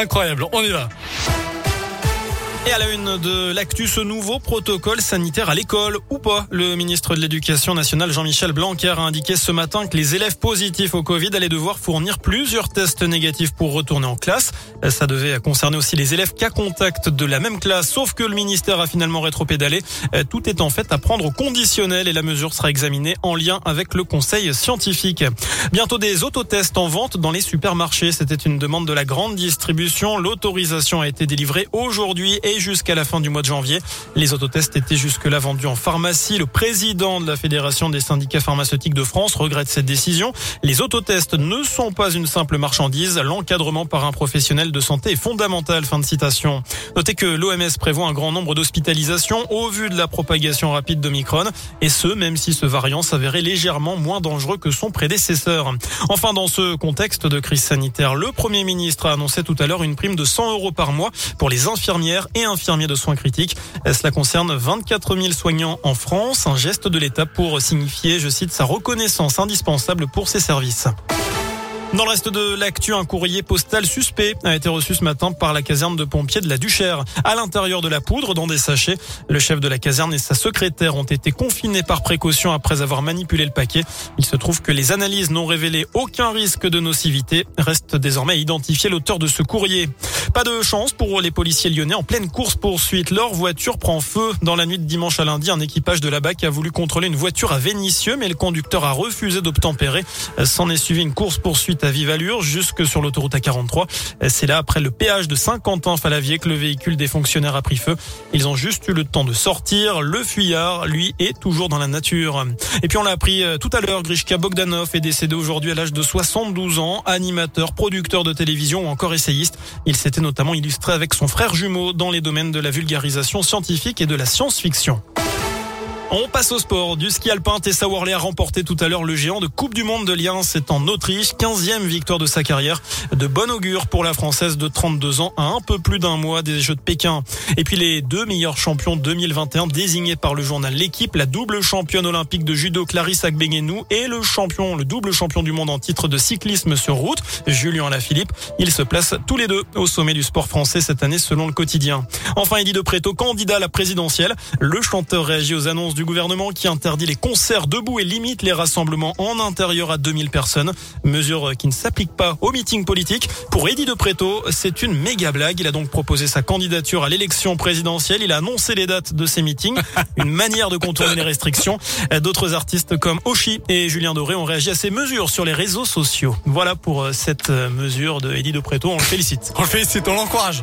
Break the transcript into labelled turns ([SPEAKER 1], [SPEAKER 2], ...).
[SPEAKER 1] Incroyable, on y va. Et à la une de l'actu, ce nouveau protocole sanitaire à l'école ou pas? Le ministre de l'Éducation nationale Jean-Michel Blanquer a indiqué ce matin que les élèves positifs au Covid allaient devoir fournir plusieurs tests négatifs pour retourner en classe. Ça devait concerner aussi les élèves cas contact de la même classe, sauf que le ministère a finalement rétropédalé. Tout est en fait à prendre au conditionnel et la mesure sera examinée en lien avec le conseil scientifique. Bientôt des autotests en vente dans les supermarchés. C'était une demande de la grande distribution. L'autorisation a été délivrée aujourd'hui et jusqu'à la fin du mois de janvier. Les autotests étaient jusque-là vendus en pharmacie. Le président de la Fédération des syndicats pharmaceutiques de France regrette cette décision. Les autotests ne sont pas une simple marchandise. L'encadrement par un professionnel de santé est fondamental. Fin de citation. Notez que l'OMS prévoit un grand nombre d'hospitalisations au vu de la propagation rapide d'Omicron. Et ce, même si ce variant s'avérait légèrement moins dangereux que son prédécesseur. Enfin, dans ce contexte de crise sanitaire, le Premier ministre a annoncé tout à l'heure une prime de 100 euros par mois pour les infirmières et infirmiers de soins critiques. Cela concerne 24 000 soignants en France, un geste de l'État pour signifier, je cite, sa reconnaissance indispensable pour ces services. Dans le reste de l'actu, un courrier postal suspect a été reçu ce matin par la caserne de pompiers de la Duchère. À l'intérieur de la poudre, dans des sachets, le chef de la caserne et sa secrétaire ont été confinés par précaution après avoir manipulé le paquet. Il se trouve que les analyses n'ont révélé aucun risque de nocivité. Reste désormais à identifier l'auteur de ce courrier. Pas de chance pour les policiers lyonnais en pleine course poursuite. Leur voiture prend feu. Dans la nuit de dimanche à lundi, un équipage de la BAC a voulu contrôler une voiture à Vénissieux, mais le conducteur a refusé d'obtempérer. S'en est suivi une course poursuite à vive allure jusque sur l'autoroute A43. C'est là, après le péage de Saint-Quentin-Falavier, que le véhicule des fonctionnaires a pris feu. Ils ont juste eu le temps de sortir. Le fuyard, lui, est toujours dans la nature. Et puis on l'a appris euh, tout à l'heure, Grishka Bogdanov est décédé aujourd'hui à l'âge de 72 ans, animateur, producteur de télévision ou encore essayiste. Il s'était notamment illustré avec son frère jumeau dans les domaines de la vulgarisation scientifique et de la science-fiction. On passe au sport. Du ski alpin, Tessa Worley a remporté tout à l'heure le géant de Coupe du Monde de Liens. C'est en Autriche, 15e victoire de sa carrière. De bon augure pour la Française de 32 ans à un peu plus d'un mois des Jeux de Pékin. Et puis les deux meilleurs champions 2021 désignés par le journal L'équipe, la double championne olympique de judo Clarisse Agbenienou et le champion, le double champion du monde en titre de cyclisme sur route, Julien Alaphilippe. Ils se placent tous les deux au sommet du sport français cette année selon le quotidien. Enfin, Eddie De Préto, candidat à la présidentielle. Le chanteur réagit aux annonces du gouvernement qui interdit les concerts debout et limite les rassemblements en intérieur à 2000 personnes. Mesure qui ne s'applique pas aux meetings politiques. Pour Eddie De Preto, c'est une méga blague. Il a donc proposé sa candidature à l'élection présidentielle. Il a annoncé les dates de ses meetings. Une manière de contourner les restrictions. D'autres artistes comme Oshi et Julien Doré ont réagi à ces mesures sur les réseaux sociaux. Voilà pour euh, cette euh, mesure de Eddie De Preto. On le félicite.
[SPEAKER 2] On le félicite, on l'encourage.